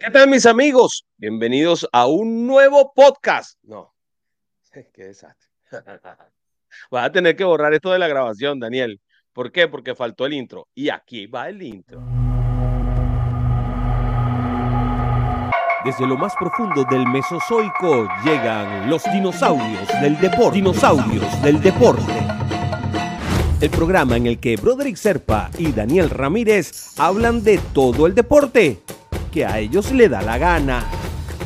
¿Qué tal mis amigos? Bienvenidos a un nuevo podcast. No, qué desastre. Vas a tener que borrar esto de la grabación, Daniel. ¿Por qué? Porque faltó el intro. Y aquí va el intro. Desde lo más profundo del Mesozoico llegan los dinosaurios del deporte. Dinosaurios del deporte. El programa en el que Broderick Serpa y Daniel Ramírez hablan de todo el deporte que a ellos le da la gana.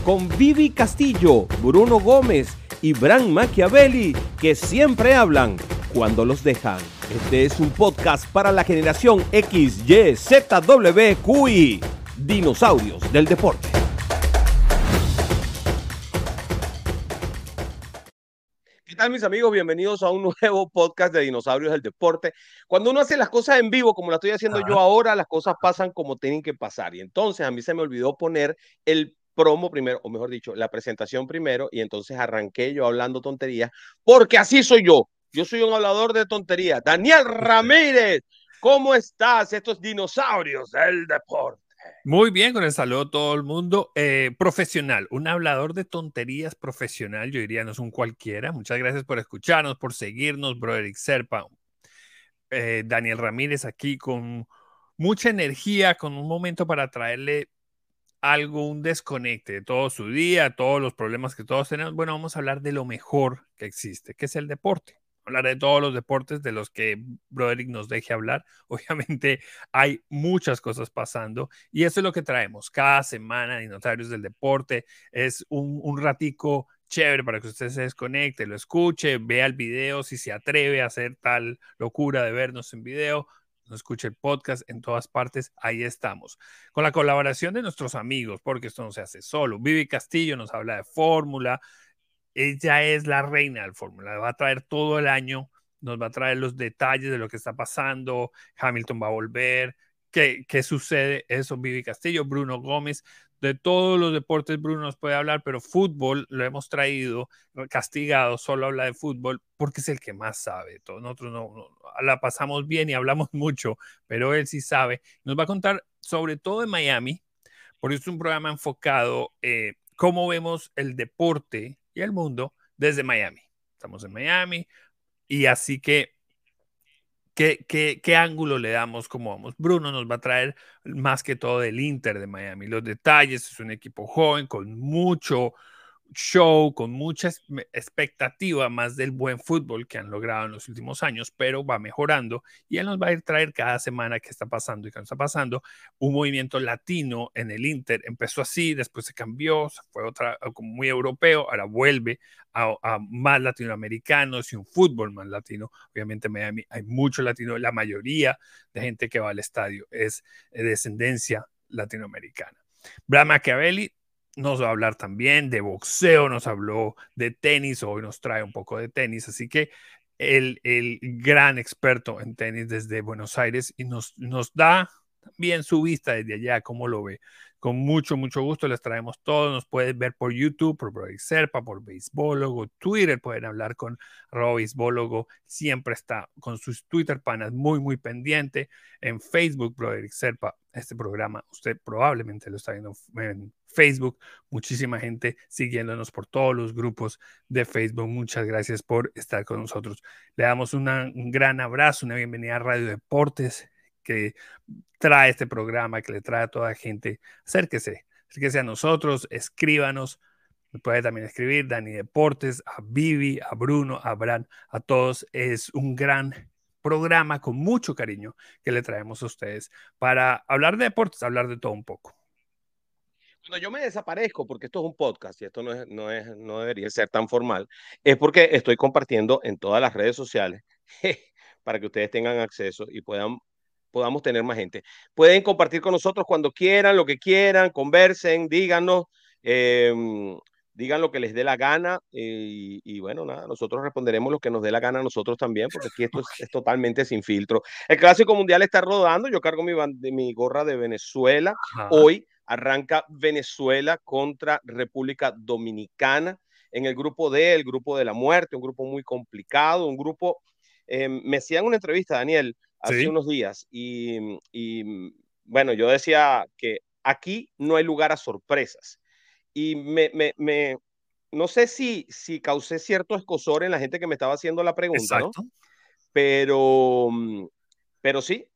Con Vivi Castillo, Bruno Gómez y Bran Machiavelli, que siempre hablan cuando los dejan. Este es un podcast para la generación X, Y, Z, W, QI. Dinosaurios del deporte. ¿Qué tal mis amigos? Bienvenidos a un nuevo podcast de Dinosaurios del Deporte. Cuando uno hace las cosas en vivo, como la estoy haciendo yo ahora, las cosas pasan como tienen que pasar. Y entonces a mí se me olvidó poner el promo primero, o mejor dicho, la presentación primero, y entonces arranqué yo hablando tonterías, porque así soy yo. Yo soy un hablador de tonterías. Daniel Ramírez, ¿cómo estás? Estos dinosaurios del deporte. Muy bien, con el saludo a todo el mundo. Eh, profesional, un hablador de tonterías profesional, yo diría, no es un cualquiera. Muchas gracias por escucharnos, por seguirnos, Broderick Serpa. Eh, Daniel Ramírez aquí con mucha energía, con un momento para traerle algo, un desconecte de todo su día, todos los problemas que todos tenemos. Bueno, vamos a hablar de lo mejor que existe, que es el deporte hablar de todos los deportes de los que Broderick nos deje hablar. Obviamente hay muchas cosas pasando y eso es lo que traemos cada semana en Notarios del Deporte. Es un, un ratico chévere para que usted se desconecte, lo escuche, vea el video, si se atreve a hacer tal locura de vernos en video, no escuche el podcast en todas partes, ahí estamos. Con la colaboración de nuestros amigos, porque esto no se hace solo. Vivi Castillo nos habla de fórmula, ella es la reina del Fórmula, va a traer todo el año, nos va a traer los detalles de lo que está pasando, Hamilton va a volver, qué, qué sucede, eso Vivi Castillo, Bruno Gómez, de todos los deportes Bruno nos puede hablar, pero fútbol lo hemos traído castigado, solo habla de fútbol porque es el que más sabe. Todos nosotros no, la pasamos bien y hablamos mucho, pero él sí sabe. Nos va a contar sobre todo en Miami, porque es un programa enfocado eh, cómo vemos el deporte y el mundo desde Miami. Estamos en Miami y así que, ¿qué, qué, ángulo le damos? ¿Cómo vamos? Bruno nos va a traer más que todo del Inter de Miami. Los detalles, es un equipo joven con mucho show, con mucha expectativa más del buen fútbol que han logrado en los últimos años, pero va mejorando y él nos va a ir traer cada semana qué está pasando y qué no está pasando. Un movimiento latino en el Inter empezó así, después se cambió, fue otra muy europeo, ahora vuelve a, a, más latinoamericanos y un fútbol más latino. Obviamente en Miami hay mucho latino, la mayoría de gente que va al estadio es de descendencia latinoamericana. Brad Machiavelli nos va a hablar también de boxeo, nos habló de tenis, hoy nos trae un poco de tenis, así que el, el gran experto en tenis desde Buenos Aires y nos, nos da también su vista desde allá, cómo lo ve. Con mucho, mucho gusto les traemos todo. Nos pueden ver por YouTube, por Brody Serpa, por Beisbólogo, Twitter. Pueden hablar con Rob Beisbólogo. Siempre está con sus Twitter panas muy, muy pendiente. En Facebook, Brody Serpa, este programa, usted probablemente lo está viendo en Facebook. Muchísima gente siguiéndonos por todos los grupos de Facebook. Muchas gracias por estar con nosotros. Le damos un gran abrazo, una bienvenida a Radio Deportes que trae este programa, que le trae a toda la gente. Acérquese, acérquese a nosotros, escríbanos. Puede también escribir Dani Deportes, a Vivi, a Bruno, a Bran, a todos. Es un gran programa con mucho cariño que le traemos a ustedes para hablar de deportes, hablar de todo un poco. Cuando yo me desaparezco, porque esto es un podcast y esto no, es, no, es, no debería ser tan formal, es porque estoy compartiendo en todas las redes sociales para que ustedes tengan acceso y puedan podamos tener más gente. Pueden compartir con nosotros cuando quieran, lo que quieran, conversen, díganos, em, digan lo que les dé la gana eh, y, bueno, nada, nosotros responderemos lo que nos dé la gana a nosotros también, porque aquí esto es, totalmente sin filtro. El Clásico Mundial está rodando, yo cargo mi, mi gorra de Venezuela. Hoy arranca Venezuela contra República Dominicana en el grupo D, el grupo de la muerte, un grupo muy complicado, un grupo... Em, me hacían una entrevista, Daniel, hace unos días y, y, bueno, yo decía que aquí no hay lugar a sorpresas. Y me, me, me no sé si, si causé cierto escosor en la gente que me estaba haciendo la pregunta, ¿no? Pero, mm, pero sí,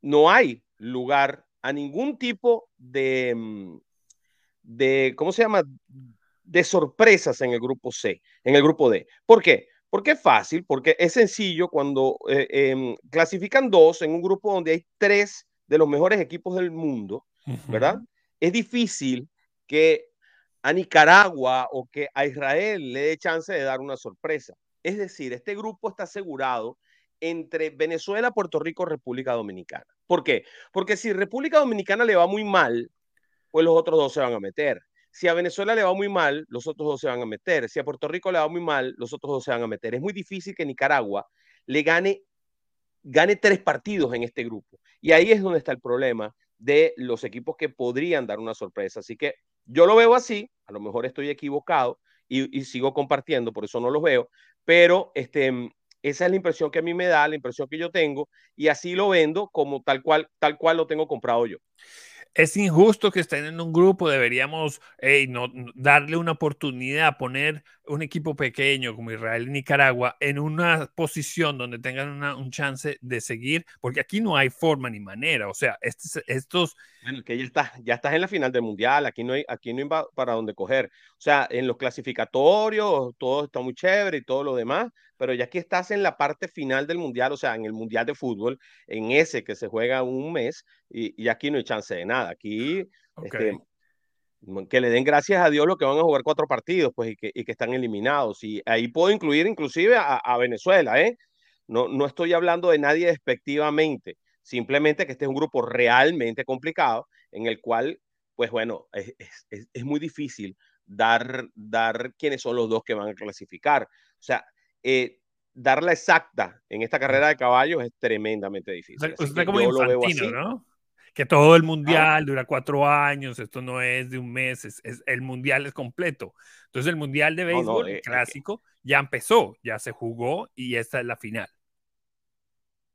no hay lugar a ningún tipo de, mm, de, ¿cómo se llama? De sorpresas en el grupo C, en el grupo D. ¿Por qué? Porque es fácil, porque es sencillo cuando eh, em, clasifican dos en un grupo donde hay tres de los mejores equipos del mundo, ¿verdad? Es difícil que a Nicaragua o que a Israel le dé chance de dar una sorpresa. Es decir, este grupo está asegurado entre Venezuela, Puerto Rico, República Dominicana. ¿Por qué? Porque si República Dominicana le va muy mal, pues los otros dos se van a meter. Si a Venezuela le va muy mal, los otros dos se van a meter. Si a Puerto Rico le va muy mal, los otros dos se van a meter. Es muy difícil que Nicaragua le gane, gane tres partidos en este grupo. Y ahí es donde está el problema de los equipos que podrían dar una sorpresa. Así que yo lo veo así, a lo mejor estoy equivocado y, sigo compartiendo, por eso no los veo, pero este, esa es la impresión que a mí me da, la impresión que yo tengo, y así lo vendo como tal cual, tal cual lo tengo comprado yo es injusto que estén en un grupo, deberíamos no, darle una oportunidad, poner un equipo pequeño como Israel y Nicaragua en una posición donde tengan un chance de seguir, porque aquí no hay forma ni manera, o sea, estos... Bueno, que ya estás, ya estás en la final del Mundial, aquí no hay, aquí no hay para dónde coger, o sea, en los clasificatorios todo está muy chévere y todo lo demás, pero ya aquí estás en la parte final del Mundial, o sea, en el Mundial de Fútbol, en ese que se juega un mes, y, y aquí no hay chance de nada, aquí... Este, que le den gracias a Dios lo que van a jugar cuatro partidos, pues, y que, y que están eliminados. Y ahí puedo incluir inclusive a, a, Venezuela, ¿eh? No, no estoy hablando de nadie despectivamente, simplemente que este es un grupo realmente complicado en el cual, pues bueno, es, es, es muy difícil dar, dar quiénes son los dos que van a clasificar. O sea, eh, dar la exacta en esta carrera de caballos es tremendamente difícil. Usted como infantino, ¿no? Que todo el mundial dura cuatro años, esto no es de un mes, es, el mundial es completo. Entonces el mundial de béisbol eh, clásico ya empezó, ya se jugó y esta es la final.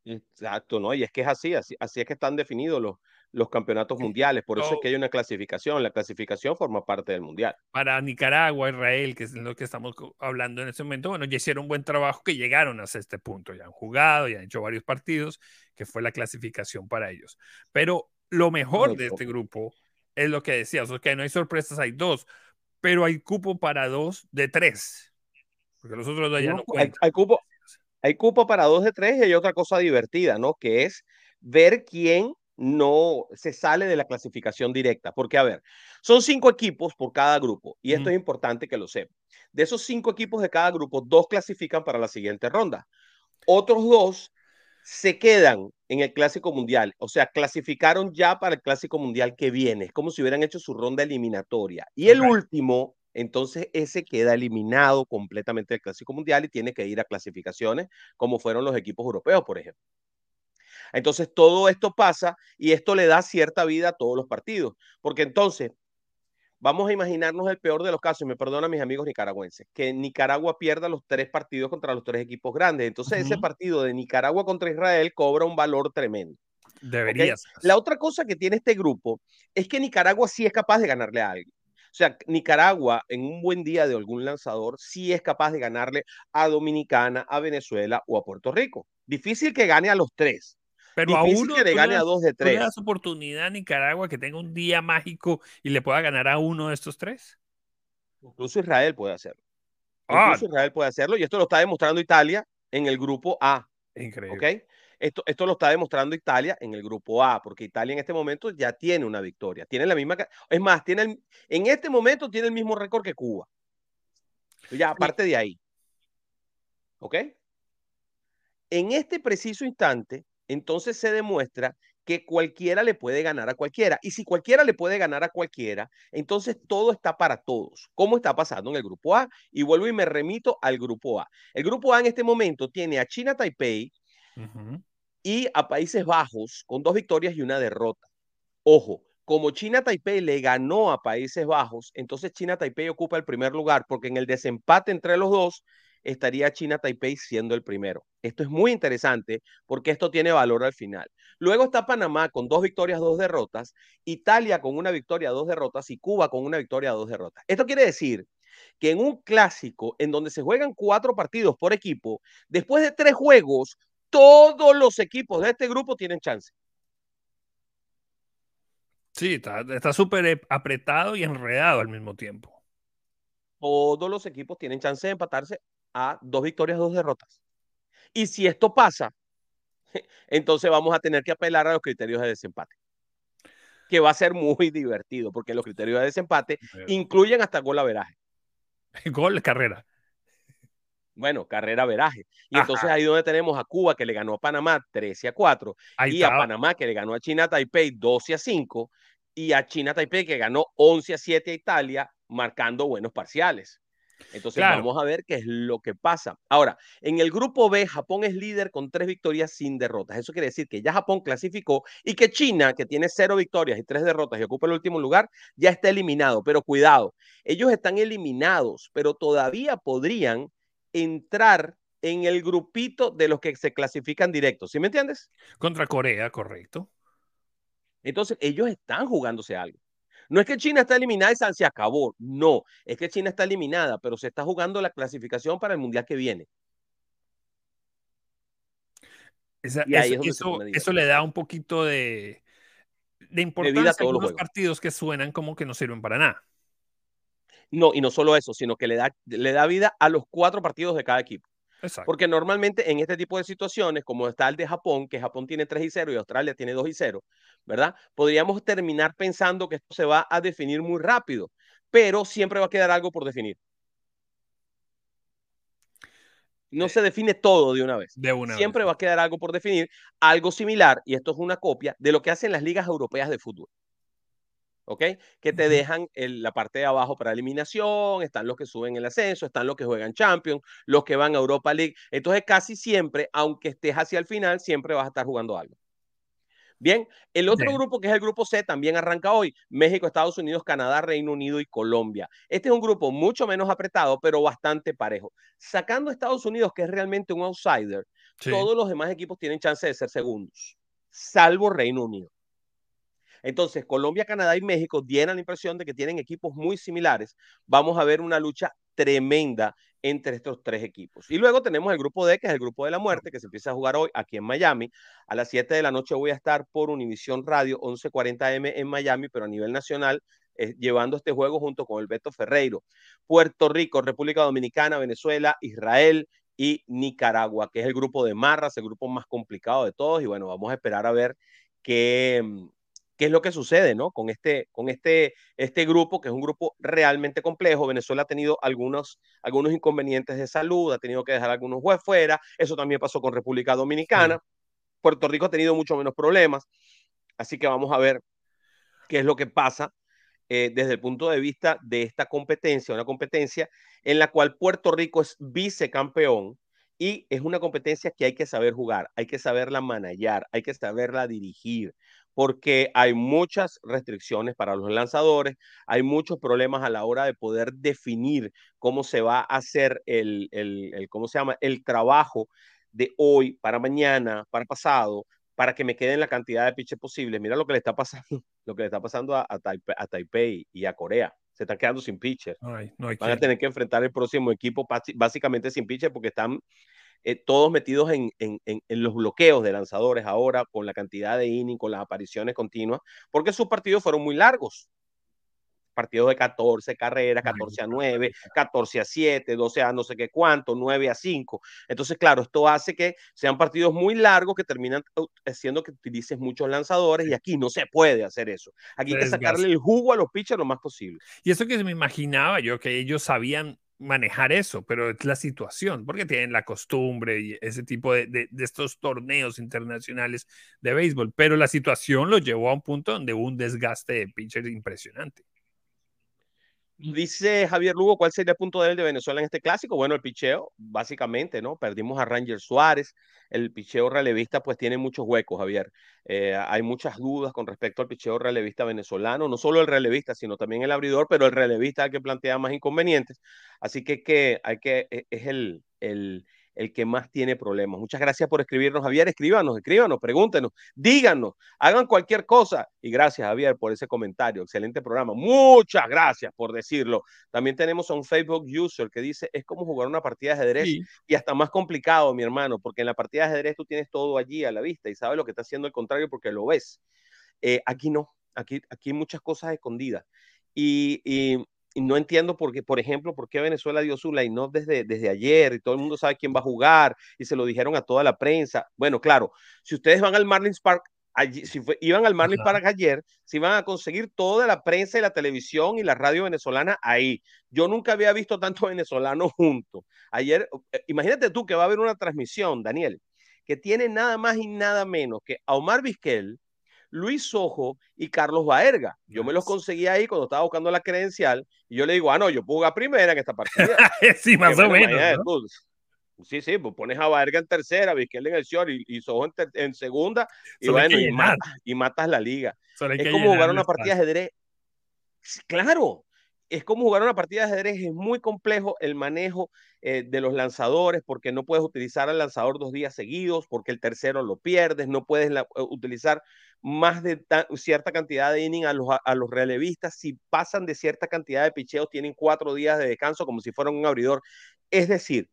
Exacto, ¿no? Y es que es así, así, así es que están definidos los, los campeonatos mundiales. Por eso es que hay una clasificación. La clasificación forma parte del mundial. Para Nicaragua, Israel, que es lo que estamos hablando en este momento, bueno, ya hicieron un buen trabajo que llegaron hasta este punto. Ya han jugado, ya han hecho varios partidos, que fue la clasificación para ellos. Pero lo mejor de este grupo es lo que decías, que no hay sorpresas, hay dos, pero hay cupo para dos de tres. Porque los otros dos ya no, cuentan. Hay, hay, cupo, hay cupo para dos de tres y hay otra cosa divertida, ¿no? Que es ver quién no se sale de la clasificación directa. Porque, a ver, son cinco equipos por cada grupo y esto es importante que lo sepan. De esos cinco equipos de cada grupo, dos clasifican para la siguiente ronda. Otros dos se quedan en el Clásico Mundial, o sea, clasificaron ya para el Clásico Mundial que viene, es como si hubieran hecho su ronda eliminatoria. Y el último, entonces ese queda eliminado completamente del Clásico Mundial y tiene que ir a clasificaciones como fueron los equipos europeos, por ejemplo. Entonces todo esto pasa y esto le da cierta vida a todos los partidos, porque entonces vamos a imaginarnos el peor de los casos, y me perdonan mis amigos nicaragüenses, que Nicaragua pierda los tres partidos contra los tres equipos grandes. Entonces ese partido de Nicaragua contra Israel cobra un valor tremendo. Debería La otra cosa que tiene este grupo es que Nicaragua sí es capaz de ganarle a alguien. O sea, Nicaragua en un buen día de algún lanzador sí es capaz de ganarle a Dominicana, a Venezuela o a Puerto Rico. Difícil que gane a los tres, pero a uno que le gane a dos de tres. ¿tú le das oportunidad a Nicaragua que tenga un día mágico y le pueda ganar a uno de estos tres? Incluso Israel puede hacerlo. Ah. Incluso Israel puede hacerlo y esto lo está demostrando Italia en el grupo A. Increíble. ¿okay? Esto, esto lo está demostrando Italia en el grupo A, porque Italia en este momento ya tiene una victoria. Tiene la misma. Es más, tiene el, en este momento tiene el mismo récord que Cuba. Ya, aparte de ahí. ¿Ok? En este preciso instante, entonces se demuestra que cualquiera le puede ganar a cualquiera. Y si cualquiera le puede ganar a cualquiera, entonces todo está para todos, como está pasando en el grupo A. Y vuelvo y me remito al grupo A. El grupo A en este momento tiene a China Taipei y a Países Bajos con dos victorias y una derrota. Ojo, como China Taipei le ganó a Países Bajos, entonces China Taipei ocupa el primer lugar porque en el desempate entre los dos, estaría China Taipei siendo el primero. Esto es muy interesante porque esto tiene valor al final. Luego está Panamá con dos victorias, dos derrotas, Italia con una victoria, dos derrotas y Cuba con una victoria, dos derrotas. Esto quiere decir que en un clásico en donde se juegan cuatro partidos por equipo, después de tres juegos, todos los equipos de este grupo tienen chance. Sí, está súper apretado y enredado al mismo tiempo. Todos los equipos tienen chance de empatarse a dos victorias, dos derrotas. Y si esto pasa, entonces vamos a tener que apelar a los criterios de desempate. Que va a ser muy divertido, porque los criterios de desempate incluyen hasta gol a veraje. Gol, carrera. Bueno, carrera veraje. Y entonces ahí donde tenemos a Cuba que le ganó a Panamá 13 a 4 y a Panamá que le ganó a China Taipei 12 a 5 y a China Taipei que ganó 11 a 7 a Italia marcando buenos parciales. Entonces vamos a ver qué es lo que pasa. Ahora, en el grupo B, Japón es líder con tres victorias sin derrotas. Eso quiere decir que ya Japón clasificó y que China, que tiene cero victorias y tres derrotas y ocupa el último lugar, ya está eliminado. Pero cuidado, ellos están eliminados, pero todavía podrían entrar en el grupito de los que se clasifican directos. ¿Sí me entiendes? Contra Corea, correcto. Entonces, ellos están jugándose algo. No es que China está eliminada y se acabó. No, es que China está eliminada, pero se está jugando la clasificación para el mundial que viene. eso, le da un poquito de, de importancia a, todos los partidos que suenan como que no sirven para nada. No, y no solo eso, sino que le da, le da vida a los cuatro partidos de cada equipo. Porque normalmente en este tipo de situaciones, como está el de Japón, que Japón tiene 3 y 0 y Australia tiene 2 y 0, ¿verdad? Podríamos terminar pensando que esto se va a definir muy rápido, pero siempre va a quedar algo por definir. No eh, se define todo de una vez. De una siempre va a quedar algo por definir, algo similar, y esto es una copia de lo que hacen las ligas europeas de fútbol. ¿Ok? Que te dejan la parte de abajo para eliminación, están los que suben el ascenso, están los que juegan Champions, los que van a Europa League. Entonces, casi siempre, aunque estés hacia el final, siempre vas a estar jugando algo. Bien, el otro grupo que es el grupo C también arranca hoy. México, Estados Unidos, Canadá, Reino Unido y Colombia. Este es un grupo mucho menos apretado, pero bastante parejo. Sacando a Estados Unidos, que es realmente un outsider, todos los demás equipos tienen chance de ser segundos, salvo Reino Unido. Entonces, Colombia, Canadá y México dieron la impresión de que tienen equipos muy similares. Vamos a ver una lucha tremenda entre estos tres equipos. Y luego tenemos el grupo D, que es el grupo de la muerte, que se empieza a jugar hoy aquí en Miami. A las 7 de la noche voy a estar por Univisión Radio 1140M en Miami, pero a nivel nacional, eh, llevando este juego junto con el Beto Ferreiro. Puerto Rico, República Dominicana, Venezuela, Israel y Nicaragua, que es el grupo de Marras, el grupo más complicado de todos. Y bueno, vamos a esperar a ver qué, mm, qué es lo que sucede, ¿no? Con este, con este, este grupo, que es un grupo realmente complejo. Venezuela ha tenido algunos, algunos inconvenientes de salud, ha tenido que dejar algunos jueces fuera. Eso también pasó con República Dominicana. Puerto Rico ha tenido mucho menos problemas. Así que vamos a ver qué es lo que pasa eh, desde el punto de vista de esta competencia, una competencia en la cual Puerto Rico es vicecampeón y es una competencia que hay que saber jugar, hay que saberla manejar, hay que saberla dirigir, porque hay muchas restricciones para los lanzadores, hay muchos problemas a la hora de poder definir cómo se va a hacer el, el, ¿cómo se llama? el trabajo de hoy para mañana, para pasado, para que me queden la cantidad de pitches posibles. Mira lo que le está pasando, lo que le está pasando a, a, Taipei, y a Corea. Se están quedando sin pitcher. Van a tener que enfrentar el próximo equipo básicamente sin pitcher porque están eh, todos metidos en, en, en, los bloqueos de lanzadores ahora, con la cantidad de innings, con las apariciones continuas, porque sus partidos fueron muy largos. Partidos de 14 carreras, 14 a 9, 14 a 7, 12 a no sé qué cuánto, 9 a 5. Entonces, claro, esto hace que sean partidos muy largos que terminan haciendo que utilices muchos lanzadores y aquí no se puede hacer eso. Aquí hay que sacarle el jugo a los pitchers lo más posible. Y eso que me imaginaba yo, que ellos sabían manejar eso, pero es la situación, porque tienen la costumbre y ese tipo de, de, estos torneos internacionales de béisbol, pero la situación lo llevó a un punto donde hubo un desgaste de pitchers impresionante. Dice Javier Lugo, ¿cuál sería el punto de él de Venezuela en este clásico? Bueno, el picheo, básicamente, ¿no? Perdimos a Ranger Suárez, el picheo relevista pues tiene muchos huecos, Javier. Eh, hay muchas dudas con respecto al picheo relevista venezolano, no solo el relevista, sino también el abridor, pero el relevista es que plantea más inconvenientes. Así que, que hay que, e, es el, el, el que más tiene problemas. Muchas gracias por escribirnos, Javier. Escríbanos, escríbanos, pregúntenos, díganos, hagan cualquier cosa. Y gracias, Javier, por ese comentario. Excelente programa. Muchas gracias por decirlo. También tenemos a un Facebook user que dice, es como jugar una partida de ajedrez y hasta más complicado, mi hermano, porque en la partida de ajedrez tú tienes todo allí a la vista y sabes lo que está haciendo el contrario porque lo ves. Eh, aquí no, aquí, aquí muchas cosas escondidas. Y, y, y no entiendo por qué, por ejemplo, por qué Venezuela dio su line-up desde, desde ayer y todo el mundo sabe quién va a jugar y se lo dijeron a toda la prensa. Bueno, claro, si ustedes van al Marlins Park, allí, si fue, iban al Marlins Park ayer, si van a conseguir toda la prensa y la televisión y la radio venezolana ahí. Yo nunca había visto tanto venezolanos juntos. Ayer, eh, imagínate tú que va a haber una transmisión, Daniel, que tiene nada más y nada menos que a Omar Vizquel, Luis Sojo y Carlos Baerga. Yo me los conseguí ahí cuando estaba buscando la credencial y yo le digo, ah, no, yo puedo jugar primera en esta partida. sí, más o menos. ¿no? sí, sí, pues pones a Baerga en tercera, Vizquel en el short y, y Sojo en, en, segunda y bueno, y matas, y matas, la liga. es como jugar una partida de ajedrez. Claro, es como jugar una partida de ajedrez, es muy complejo el manejo eh, de los lanzadores porque no puedes utilizar al lanzador dos días seguidos, porque el tercero lo pierdes, no puedes la, utilizar más de cierta cantidad de inning a los, a, los relevistas, si pasan de cierta cantidad de picheos tienen cuatro días de descanso como si fueran un abridor. Es decir,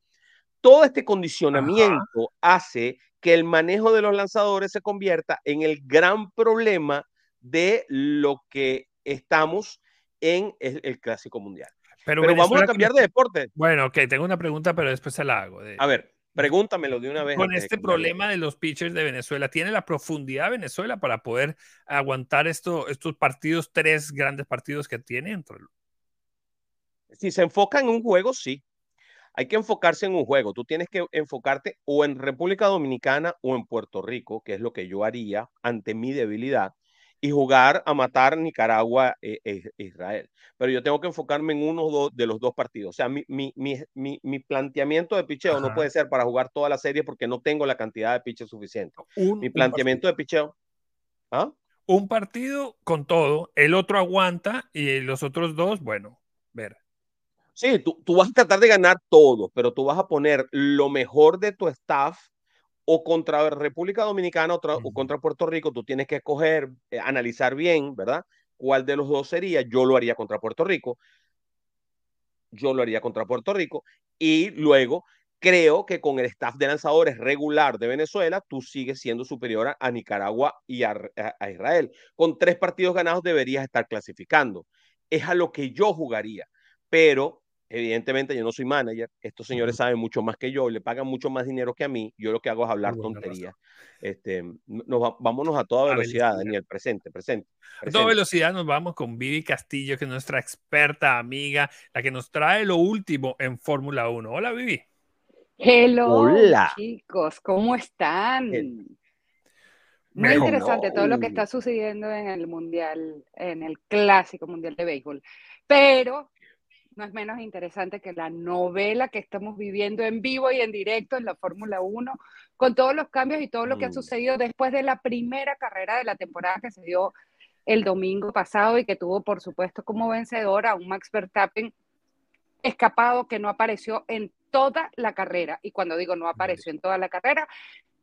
todo este condicionamiento Ajá. hace que el manejo de los lanzadores se convierta en el gran problema de lo que estamos en el, el Clásico Mundial. Pero, pero vamos a cambiar de deporte. Bueno, ok, tengo una pregunta, pero después se la hago. De... A ver, pregúntamelo de una vez. Con este de problema de los pitchers de Venezuela, ¿tiene la profundidad Venezuela para poder aguantar esto, estos partidos, tres grandes partidos que tiene? Si se enfoca en un juego, sí. Hay que enfocarse en un juego. Tú tienes que enfocarte o en República Dominicana o en Puerto Rico, que es lo que yo haría ante mi debilidad y jugar a matar Nicaragua e, e Israel. Pero yo tengo que enfocarme en uno do, de los dos partidos. O sea, mi, mi, mi, mi planteamiento de picheo Ajá. no puede ser para jugar toda la serie porque no tengo la cantidad de piches suficiente. Un, mi planteamiento de picheo. ¿ah? Un partido con todo, el otro aguanta y los otros dos, bueno, ver. Sí, tú, tú vas a tratar de ganar todo, pero tú vas a poner lo mejor de tu staff o contra República Dominicana o, o, contra Puerto Rico, tú tienes que escoger, eh, analizar bien, ¿verdad? ¿Cuál de los dos sería? Yo lo haría contra Puerto Rico. Yo lo haría contra Puerto Rico. Y luego creo que con el staff de lanzadores regular de Venezuela, tú sigues siendo superior a, a Nicaragua y a, a, a, Israel. Con tres partidos ganados deberías estar clasificando. Es a lo que yo jugaría. Pero Evidentemente yo no soy manager, estos señores saben mucho más que yo, le pagan mucho más dinero que a mí, yo lo que hago es hablar tonterías. Este, nos, vámonos a toda velocidad, Daniel, presente, presente, presente. A toda velocidad nos vamos con Vivi Castillo, que es nuestra experta amiga, la que nos trae lo último en Fórmula 1. Hola Vivi. Hello, Hola. chicos, ¿cómo están? El... Muy Mejor. interesante todo lo que está sucediendo en el Mundial, en el Clásico Mundial de Béisbol. Pero no es menos interesante que la novela que estamos viviendo en vivo y en directo en la Fórmula 1, con todos los cambios y todo lo que ha mm. sucedido después de la primera carrera de la temporada que se dio el domingo pasado y que tuvo, por supuesto, como vencedora a un Max Verstappen escapado que no apareció en toda la carrera. Y cuando digo no apareció en toda la carrera,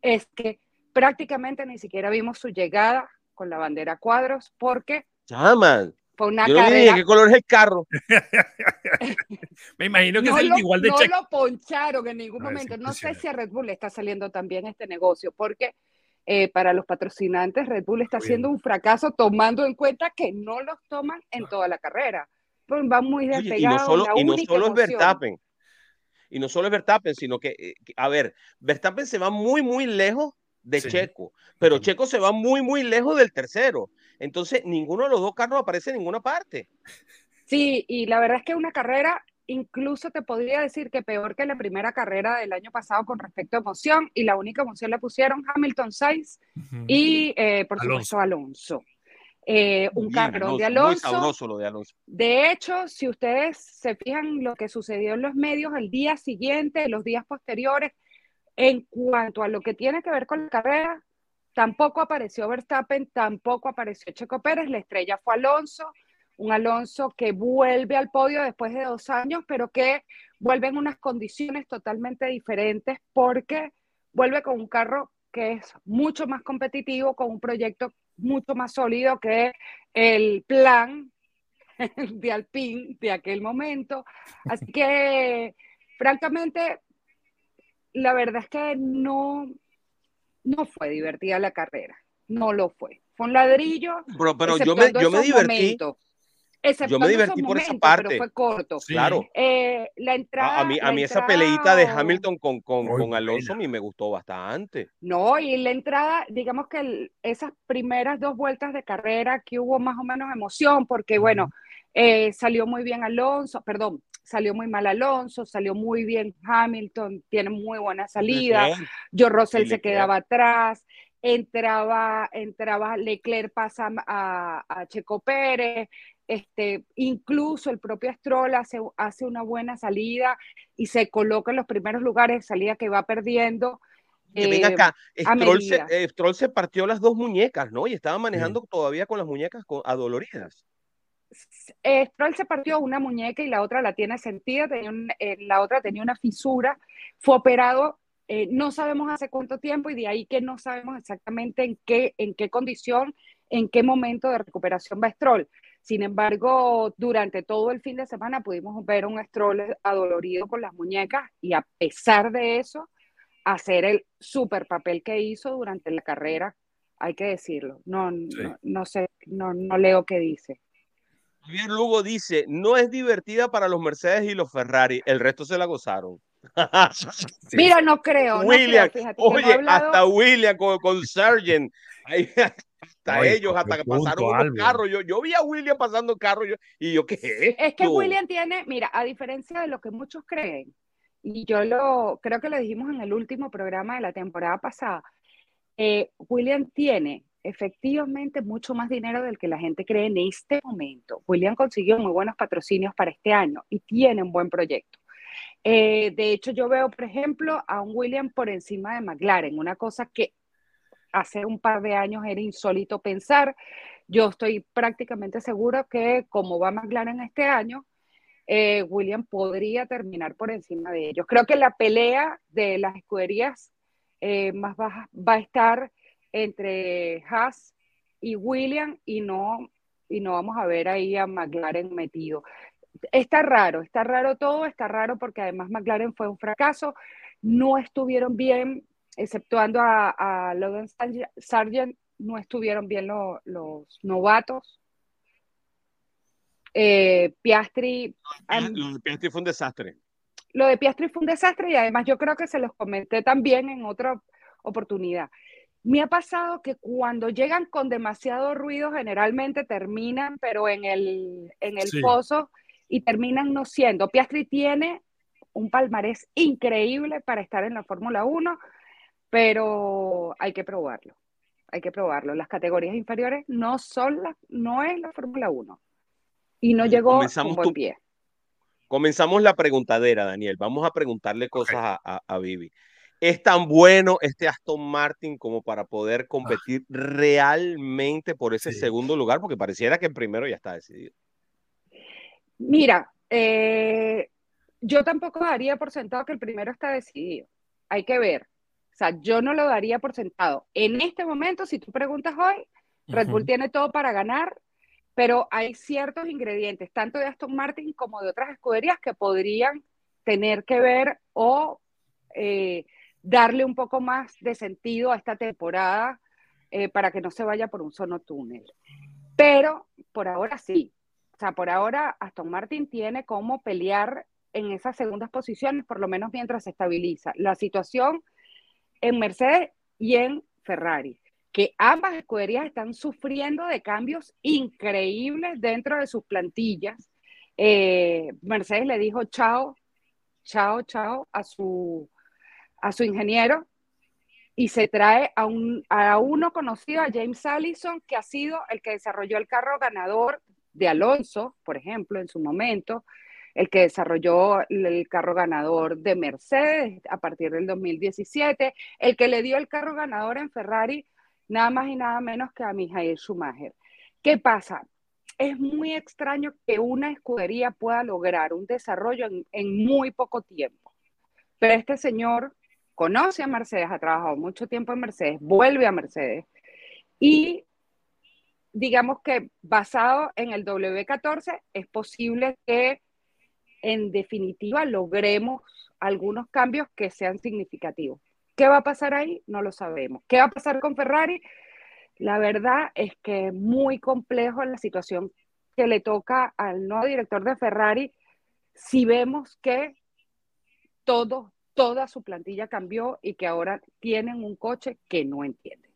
es que prácticamente ni siquiera vimos su llegada con la bandera cuadros porque... ¡Llaman! Fue una Yo carrera. dije qué color es el carro. Me imagino que no es el lo, igual de No check. lo poncharon en ningún A ver, momento. No sé si a Red Bull le está saliendo también este negocio, porque eh, para los patrocinantes Red Bull está bien. un fracaso tomando en cuenta que no los toman en toda la carrera. Pues van muy Oye, despegados. y no solo, la y no solo es. Verstappen. Y no solo es Verstappen, sino que, eh, que, a ver, Verstappen se va muy, muy lejos de Sí. Checo, pero. Checo se va muy, muy lejos del tercero. Entonces, ninguno de los dos carros aparece en ninguna parte. Sí, y la verdad es que una carrera, incluso te podría decir que peor que la primera carrera del año pasado con respecto a emoción, y la única emoción la pusieron Hamilton Sainz y, eh, por Alonso. supuesto, Alonso. Eh, un Bien, carrón de Muy Alonso. sabroso lo de Alonso. De hecho, si ustedes se fijan lo que sucedió en los medios el día siguiente, los días posteriores, en cuanto a lo que tiene que ver con la carrera, tampoco apareció Verstappen, tampoco apareció Checo Pérez, la estrella fue Alonso, un Alonso que vuelve al podio después de dos años, pero que vuelve en unas condiciones totalmente diferentes porque vuelve con un carro que es mucho más competitivo, con un proyecto mucho más sólido que el plan de Alpine de aquel momento. Así que, francamente, la verdad es que no, no fue divertida la carrera, no lo fue. Fue un ladrillo. Pero, pero yo me, yo me divertí. yo me divertí por esa parte. Pero fue corto. Claro. Eh, la entrada. A, mí, a mí esa peleita de Hamilton con, con, con Alonso a mí me gustó bastante. No, y la entrada, digamos que esas primeras dos vueltas de carrera que hubo más o menos emoción, porque bueno, eh, salió muy bien Alonso, perdón, salió muy mal Alonso, salió muy bien Hamilton, tiene muy buena salida. Joe Russell se quedaba atrás, entraba, entraba Leclerc pasa a, Checo Pérez, este, incluso el propio Stroll hace, hace, una buena salida y se coloca en los primeros lugares, salida que va perdiendo. Que venga acá, eh, Stroll se, partió las dos muñecas, ¿no? Y estaba manejando todavía con las muñecas adoloridas. Stroll se partió una muñeca y la otra la tiene sentida, tenía eh, la otra tenía una fisura, fue operado, eh, no sabemos hace cuánto tiempo y de ahí que no sabemos exactamente en qué, en qué condición, en qué momento de recuperación va Stroll. Sin embargo, durante todo el fin de semana pudimos ver un Stroll adolorido con las muñecas y a pesar de eso, hacer el super papel que hizo durante la carrera, hay que decirlo. No, no, no, sé, no, no leo qué dice. Javier Lugo dice, no es divertida para los Mercedes y los Ferrari, el resto se la gozaron. Mira, no creo. William, oye, hasta William con, con Sargent, hasta ellos, hasta pasaron unos carros. Yo, yo vi a William pasando carros y yo, ¿qué es? Es que William tiene, mira, a diferencia de lo que muchos creen, y yo lo creo que lo dijimos en el último programa de la temporada pasada, eh, William tiene efectivamente mucho más dinero del que la gente cree en este momento. William consiguió muy buenos patrocinios para este año y tiene un buen proyecto. Eh, de hecho, yo veo, por ejemplo, a un William por encima de McLaren, una cosa que hace un par de años era insólito pensar. Yo estoy prácticamente seguro que como va McLaren este año, eh, William podría terminar por encima de ellos. Creo que la pelea de las escuderías eh, más bajas va a estar entre Haas y William y no, y no vamos a ver ahí a McLaren metido. Está raro, está raro todo, está raro porque además McLaren fue un fracaso, no estuvieron bien, exceptuando a, a Logan Sargent, no estuvieron bien los novatos. Eh, Piastri. lo de Piastri fue un desastre. Lo de Piastri fue un desastre y además yo creo que se los comenté también en otra oportunidad. Me ha pasado que cuando llegan con demasiado ruido, generalmente terminan, pero en el, en el pozo y terminan no siendo. Piastri tiene un palmarés increíble para estar en la Fórmula 1, pero hay que probarlo. Hay que probarlo. Las categorías inferiores no son la, no es la Fórmula 1. Y no llegó Comenzamos con pie. Comenzamos la preguntadera, Daniel. Vamos a preguntarle cosas a, a, a Vivi es tan bueno este Aston Martin como para poder competir realmente por ese segundo lugar, porque pareciera que el primero ya está decidido. Mira, eh, yo tampoco daría por sentado que el primero está decidido. Hay que ver. O sea, yo no lo daría por sentado. En este momento, si tú preguntas hoy, Red Bull tiene todo para ganar, pero hay ciertos ingredientes, tanto de Aston Martin como de otras escuderías, que podrían tener que ver o eh, darle un poco más de sentido a esta temporada eh, para que no se vaya por un solo túnel. Pero por ahora sí, o sea, por ahora Aston Martin tiene cómo pelear en esas segundas posiciones, por lo menos mientras se estabiliza la situación en Mercedes y en Ferrari, que ambas escuderías están sufriendo de cambios increíbles dentro de sus plantillas. Eh, Mercedes le dijo chao, chao, chao a su a su ingeniero y se trae a, un, a uno conocido, a James Allison, que ha sido el que desarrolló el carro ganador de Alonso, por ejemplo, en su momento, el que desarrolló el carro ganador de Mercedes a partir del 2017, el que le dio el carro ganador en Ferrari, nada más y nada menos que a Michael Schumacher. ¿Qué pasa? es muy extraño que una escudería pueda lograr un desarrollo en, muy poco tiempo. Pero este señor conoce a Mercedes, ha trabajado mucho tiempo en Mercedes, vuelve a Mercedes y digamos que basado en el W14 es posible que en definitiva logremos algunos cambios que sean significativos. ¿Qué va a pasar ahí? No lo sabemos. ¿Qué va a pasar con Ferrari? La verdad es que es muy complejo la situación que le toca al nuevo director de Ferrari si vemos que todo, toda su plantilla cambió y que ahora tienen un coche que no entienden.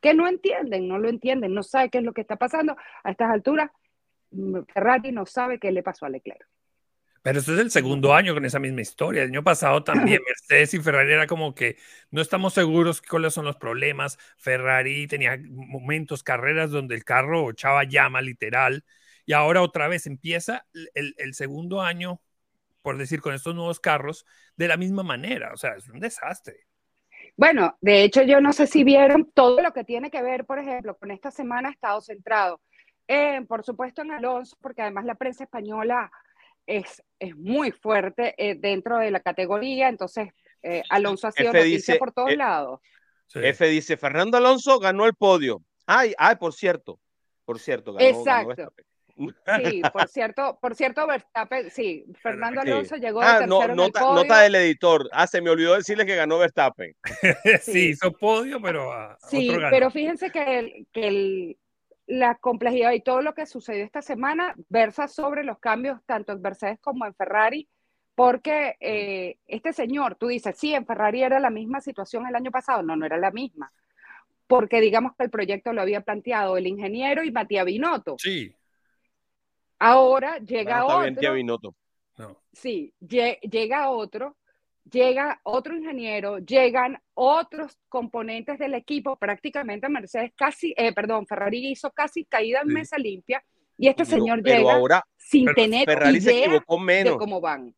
Que no entienden, no lo entienden, no sabe qué es lo que está pasando. A estas alturas, Ferrari no sabe qué le pasó a Leclerc. Pero este es el segundo año con esa misma historia. El año pasado también Mercedes y Ferrari era como que no estamos seguros cuáles son los problemas. Ferrari tenía momentos, carreras donde el carro echaba llama literal. Y ahora otra vez empieza el, el segundo año, por decir, con estos nuevos carros de la misma manera. O sea, es un desastre. Bueno, de hecho yo no sé si vieron todo lo que tiene que ver, por ejemplo, con esta semana ha estado centrado, por supuesto, en Alonso, porque además la prensa española es, es muy fuerte eh, dentro de la categoría, entonces eh, Alonso ha sido noticia por todos eh, lados. F dice, Fernando Alonso ganó el podio. Ay, ay, por cierto, por cierto, ganó, Exacto. Sí, por cierto, por cierto, Verstappen, sí, Fernando Alonso llegó ah, no, nota, nota, del editor. Ah, se me olvidó decirle que ganó Verstappen. sí, hizo podio, pero Sí, pero fíjense que que el, la complejidad y todo lo que sucedió esta semana versa sobre los cambios tanto en Mercedes como en Ferrari, porque eh, este señor, tú dices, sí, en Ferrari era la misma situación el año pasado, no, no era la misma, porque digamos que el proyecto lo había planteado el ingeniero y Matías Binotto. Sí. Ahora llega otro. Sí, llega otro llega otro ingeniero, llegan otros componentes del equipo, prácticamente Mercedes casi, eh, perdón, Ferrari hizo casi caída en mesa limpia y este señor llega ahora, sin tener Ferrari idea se equivocó menos. de cómo van.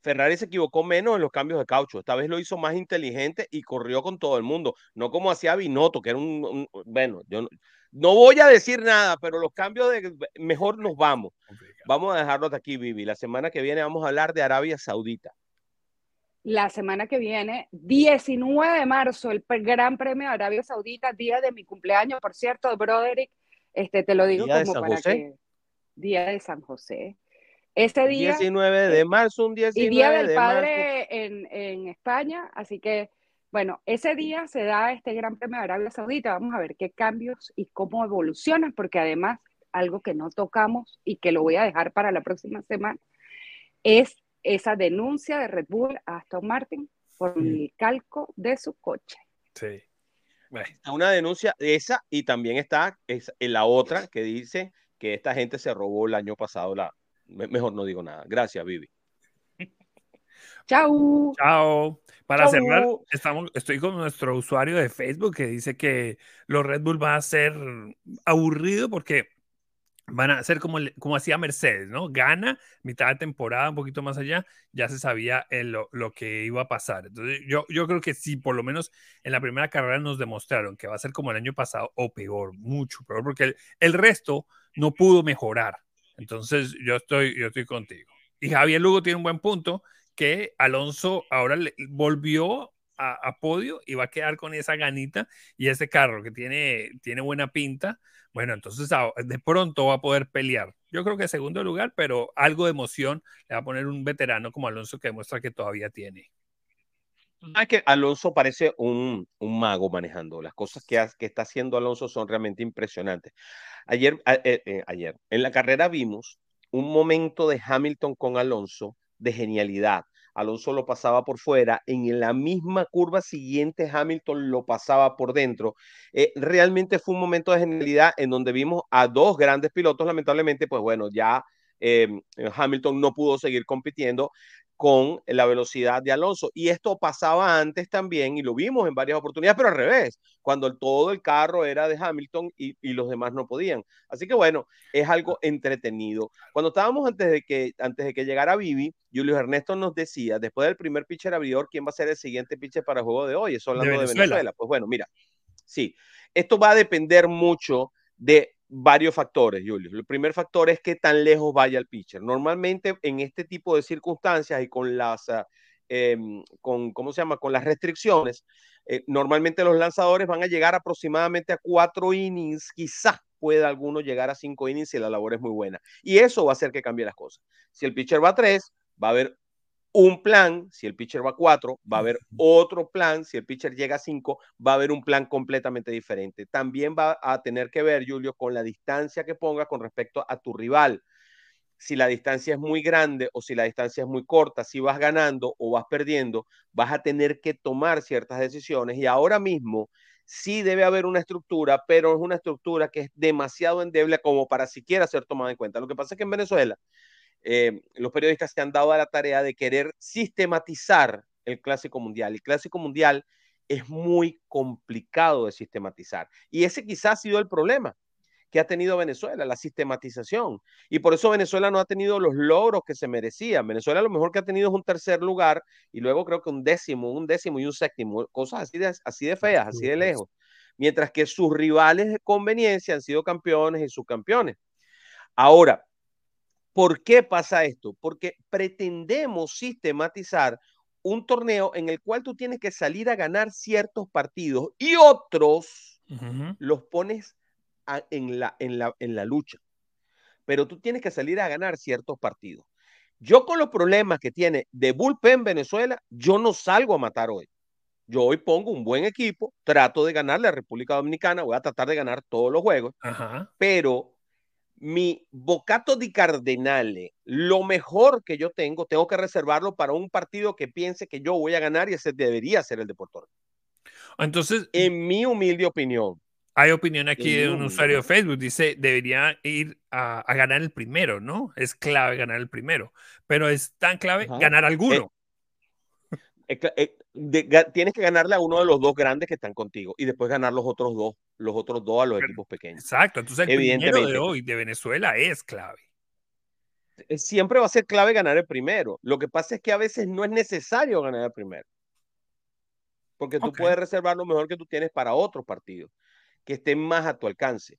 Ferrari se equivocó menos en los cambios de caucho. Esta vez lo hizo más inteligente y corrió con todo el mundo. No como hacía Binotto, que era un, bueno, yo no, voy a decir nada, pero los cambios de mejor nos vamos. Vamos a dejarlo hasta aquí, Vivi. La semana que viene vamos a hablar de Arabia Saudita la semana que viene, 19 de marzo, el Gran Premio de Arabia Saudita, día de mi cumpleaños, por cierto, Broderick, este, te lo digo como para que... Día de San José. Ese día... 19 de marzo, un 19 y Día del Padre en, en España, así que, bueno, ese día se da este Gran Premio de Arabia Saudita, vamos a ver qué cambios y cómo evolucionan, porque además, algo que no tocamos y que lo voy a dejar para la próxima semana, es esa denuncia de Red Bull a Aston Martin por el calco de su coche. Sí. Una denuncia de esa y también está en la otra que dice que esta gente se robó el año pasado la... Mejor no digo nada. Gracias, Vivi. Chao. Chao. Para cerrar, estamos, estoy con nuestro usuario de Facebook que dice que los Red Bull va a ser aburrido porque van a ser como, como hacía Mercedes, ¿no? Gana mitad de temporada, un poquito más allá, ya se sabía lo, lo, que iba a pasar. Entonces, yo, yo creo que sí, por lo menos en la primera carrera nos demostraron que va a ser como el año pasado o peor, mucho peor, porque el, el resto no pudo mejorar. Entonces, yo estoy, yo estoy contigo. Y Javier Lugo tiene un buen punto, que Alonso ahora le, volvió a, podio y va a quedar con esa ganita y ese carro que tiene, tiene buena pinta bueno, entonces de pronto va a poder pelear. Yo creo que segundo lugar, pero algo de emoción le va a poner un veterano como Alonso que demuestra que todavía tiene. Es que Alonso parece un, un, mago manejando. Las cosas que, que, está haciendo Alonso son realmente impresionantes. Ayer, eh, eh, ayer, en la carrera vimos un momento de Hamilton con Alonso de genialidad. Alonso lo pasaba por fuera, en la misma curva siguiente Hamilton lo pasaba por dentro. Eh, realmente fue un momento de genialidad en donde vimos a dos grandes pilotos, lamentablemente, pues bueno, ya eh, Hamilton no pudo seguir compitiendo con la velocidad de Alonso. Y esto pasaba antes también, y lo vimos en varias oportunidades, pero al revés, cuando todo el carro era de Hamilton y, y, los demás no podían. Así que bueno, es algo entretenido. Cuando estábamos antes de que, antes de que llegara Vivi, Julio Ernesto nos decía, después del primer pitcher abridor, ¿quién va a ser el siguiente pitcher para el juego de hoy? Eso hablando de Venezuela. Pues bueno, mira, sí, esto va a depender mucho de varios factores, Julio. El primer factor es que tan lejos vaya el pitcher. Normalmente en este tipo de circunstancias y con las, ah, em, con, ¿cómo se llama? Con las restricciones, eh, normalmente los lanzadores van a llegar aproximadamente a cuatro innings, quizás pueda alguno llegar a cinco innings si la labor es muy buena. Y eso va a hacer que cambie las cosas. Si el pitcher va a tres, va a haber un plan, si el pitcher va a cuatro, va a haber otro plan, si el pitcher llega a cinco, va a haber un plan completamente diferente. También va a tener que ver, Julio, con la distancia que ponga con respecto a tu rival. Si la distancia es muy grande o si la distancia es muy corta, si vas ganando o vas perdiendo, vas a tener que tomar ciertas decisiones y ahora mismo sí debe haber una estructura, pero es una estructura que es demasiado endeble como para siquiera ser tomada en cuenta. Lo que pasa es que en Venezuela eh, los periodistas se han dado a la tarea de querer sistematizar el Clásico Mundial. El Clásico Mundial es muy complicado de sistematizar. Y ese quizás ha sido el problema que ha tenido Venezuela, la sistematización. Y por eso Venezuela no ha tenido los logros que se merecía. Venezuela lo mejor que ha tenido es un tercer lugar y luego creo que un décimo, un décimo y un séptimo, cosas así de, así de feas, así de lejos. Mientras que sus rivales de conveniencia han sido campeones y subcampeones. Ahora, ¿Por qué pasa esto? Porque pretendemos sistematizar un torneo en el cual tú tienes que salir a ganar ciertos partidos y otros los pones en, la, en, la, en la lucha. Pero tú tienes que salir a ganar ciertos partidos. Yo con los problemas que tiene de bullpen Venezuela, yo no salgo a matar hoy. Yo hoy pongo un buen equipo, trato de ganarle a República Dominicana, voy a tratar de ganar todos los juegos, pero mi bocato di Cardenale, lo mejor que yo tengo, tengo que reservarlo para un partido que piense que yo voy a ganar y ese debería ser el de Puerto Entonces, en mi humilde opinión. Hay opinión aquí de un usuario de Facebook, dice, debería ir a, ganar el primero, ¿no? Es clave ganar el primero, pero es tan clave ganar alguno. Eh, eh, tienes que ganarle a uno de los dos grandes que están contigo y después ganar los otros dos, los otros dos a los equipos pequeños. Exacto, entonces el Evidentemente, de hoy de Venezuela es clave. Eh, siempre va a ser clave ganar el primero. Lo que pasa es que a veces no es necesario ganar el primero. Porque tú puedes reservar lo mejor que tú tienes para otros partidos que estén más a tu alcance.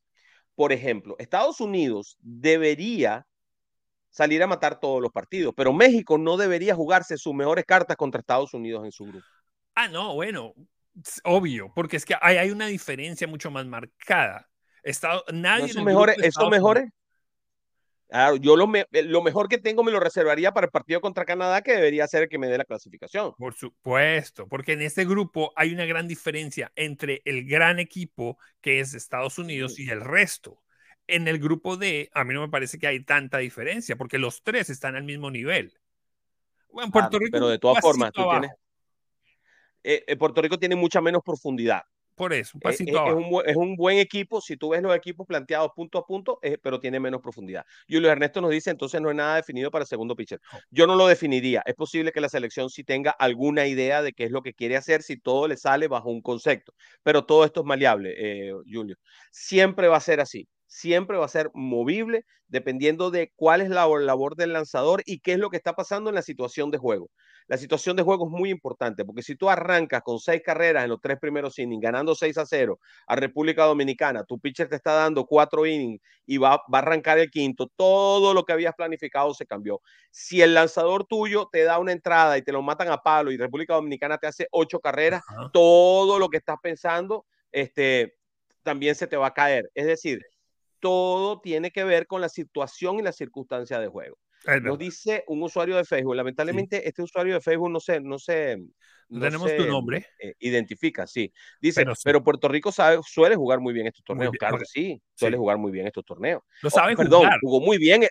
Por ejemplo, Estados Unidos debería salir a matar todos los partidos. Pero México no debería jugarse sus mejores cartas contra Estados Unidos en su grupo. Ah, no, bueno, obvio, porque es que hay, hay una diferencia mucho más marcada. Estado, nadie ¿Esos mejores? ¿Esos mejores? Claro, yo lo, eh, lo, mejor que tengo me lo reservaría para el partido contra Canadá, que debería ser el que me dé la clasificación. Por supuesto, porque en este grupo hay una gran diferencia entre el gran equipo que es Estados Unidos y el resto en el grupo D, a mí no me parece que hay tanta diferencia, porque los tres están al mismo nivel. Bueno, Puerto Rico. Pero de todas formas, tú tienes, eh, eh, Puerto Rico tiene mucha menos profundidad. Por eso, un eh, pasito es, un, es, un, buen equipo, si tú ves los equipos planteados punto a punto, pero tiene menos profundidad. Julio Ernesto nos dice, entonces no hay nada definido para el segundo pitcher. Yo no lo definiría. Es posible que la selección sí tenga alguna idea de qué es lo que quiere hacer si todo le sale bajo un concepto, pero todo esto es maleable, Julio. Siempre va a ser así siempre va a ser movible dependiendo de cuál es la labor del lanzador y qué es lo que está pasando en la situación de juego. La situación de juego es muy importante porque si tú arrancas con seis carreras en los tres primeros innings, ganando 6 a 0 a República Dominicana, tu pitcher te está dando cuatro innings y va, va a arrancar el quinto, todo lo que habías planificado se cambió. Si el lanzador tuyo te da una entrada y te lo matan a palo y República Dominicana te hace ocho carreras, todo lo que estás pensando este, también se te va a caer. Es decir, todo tiene que ver con la situación y la circunstancia de juego. Nos dice un usuario de Facebook. Lamentablemente, este usuario de Facebook no sé, no sé. No tenemos tu nombre. Eh, identifica, sí. Dice, pero, Puerto Rico sabe, suele jugar muy bien estos torneos. claro que sí, suele jugar muy bien estos torneos. Lo sabe Perdón, jugó muy bien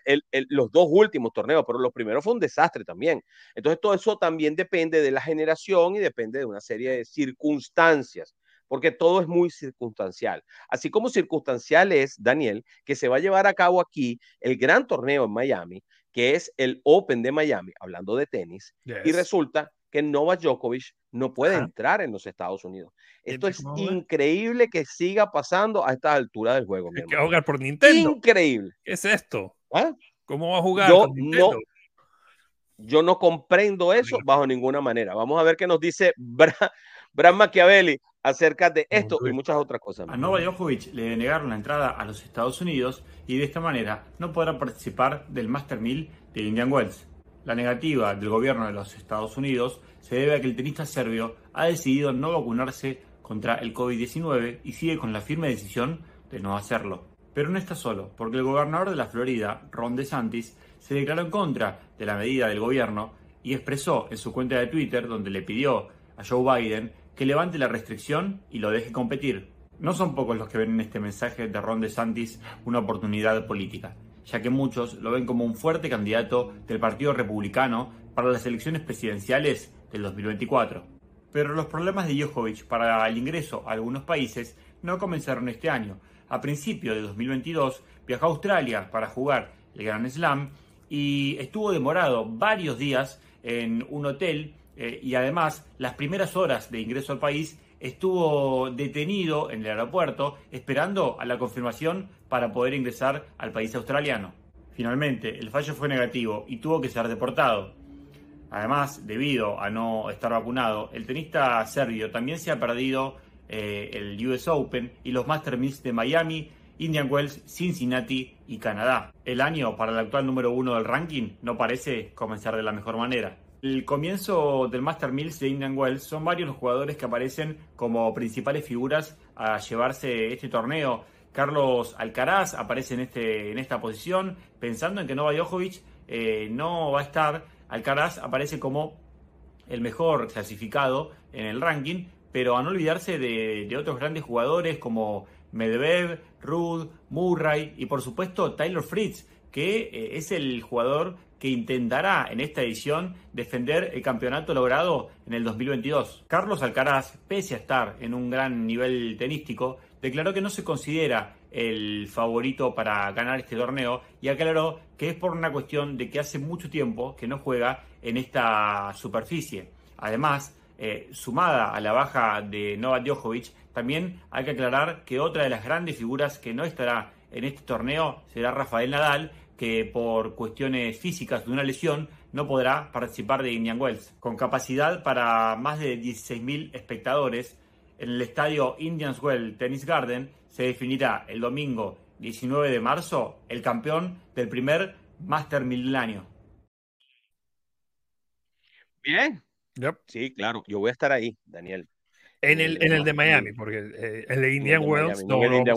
los dos últimos torneos, pero los primeros fue un desastre también. Entonces, todo eso también depende de la generación y depende de una serie de circunstancias porque todo es muy circunstancial. Así como circunstancial es, Daniel, que se va a llevar a cabo aquí el gran torneo en Miami, que es el Open de Miami, hablando de tenis, y resulta que Novak Djokovic no puede entrar en los Estados Unidos. Esto es increíble que siga pasando a esta altura del juego. ¿Qué va a jugar por Nintendo? Increíble. ¿Qué es esto? ¿Ah? ¿Cómo va a jugar? Yo no, yo no comprendo eso bajo ninguna manera. Vamos a ver qué nos dice Bram Machiavelli acerca de esto y muchas otras cosas. A Nova Djokovic le denegaron la entrada a los Estados Unidos y de esta manera no podrá participar del Master 1000 de Indian Wells. La negativa del gobierno de los Estados Unidos se debe a que el tenista serbio ha decidido no vacunarse contra el COVID-19 y sigue con la firme decisión de no hacerlo. Pero no está solo, porque el gobernador de la Florida, Ron DeSantis, se declaró en contra de la medida del gobierno y expresó en su cuenta de Twitter, donde le pidió a Joe Biden que levante la restricción y lo deje competir. No son pocos los que ven en este mensaje de Ron DeSantis una oportunidad política, ya que muchos lo ven como un fuerte candidato del Partido Republicano para las elecciones presidenciales del 2024. Pero los problemas de Djokovic para el ingreso a algunos países no comenzaron este año. A principios de 2022 viajó a Australia para jugar el Grand Slam y estuvo demorado varios días en un hotel eh, y además las primeras horas de ingreso al país estuvo detenido en el aeropuerto esperando a la confirmación para poder ingresar al país australiano. Finalmente, el fallo fue negativo y tuvo que ser deportado. Además, debido a no estar vacunado, el tenista serbio también se ha perdido eh, el US Open y los Masters de Miami, Indian Wells, Cincinnati y Canadá. El año para el actual número uno del ranking no parece comenzar de la mejor manera. El comienzo del Master Mills de Indian Wells son varios los jugadores que aparecen como principales figuras a llevarse este torneo. Carlos Alcaraz aparece en, este, en esta posición, pensando en que Novak Djokovic eh, no va a estar. Alcaraz aparece como el mejor clasificado en el ranking, pero a no olvidarse de, de otros grandes jugadores como Medvedev, Rudd, Murray y por supuesto Tyler Fritz, que eh, es el jugador que intentará en esta edición defender el campeonato logrado en el 2022. Carlos Alcaraz, pese a estar en un gran nivel tenístico, declaró que no se considera el favorito para ganar este torneo y aclaró que es por una cuestión de que hace mucho tiempo que no juega en esta superficie. Además, eh, sumada a la baja de Novak Djokovic, también hay que aclarar que otra de las grandes figuras que no estará en este torneo será Rafael Nadal, que por cuestiones físicas de una lesión no podrá participar de Indian Wells. Con capacidad para más de 16.000 espectadores, en el estadio Indian Wells Tennis Garden se definirá el domingo 19 de marzo el campeón del primer Master Milenio. Bien. Sí, claro, yo voy a estar ahí, Daniel. En el, en el de Miami, porque eh, el de Indian Wells no, no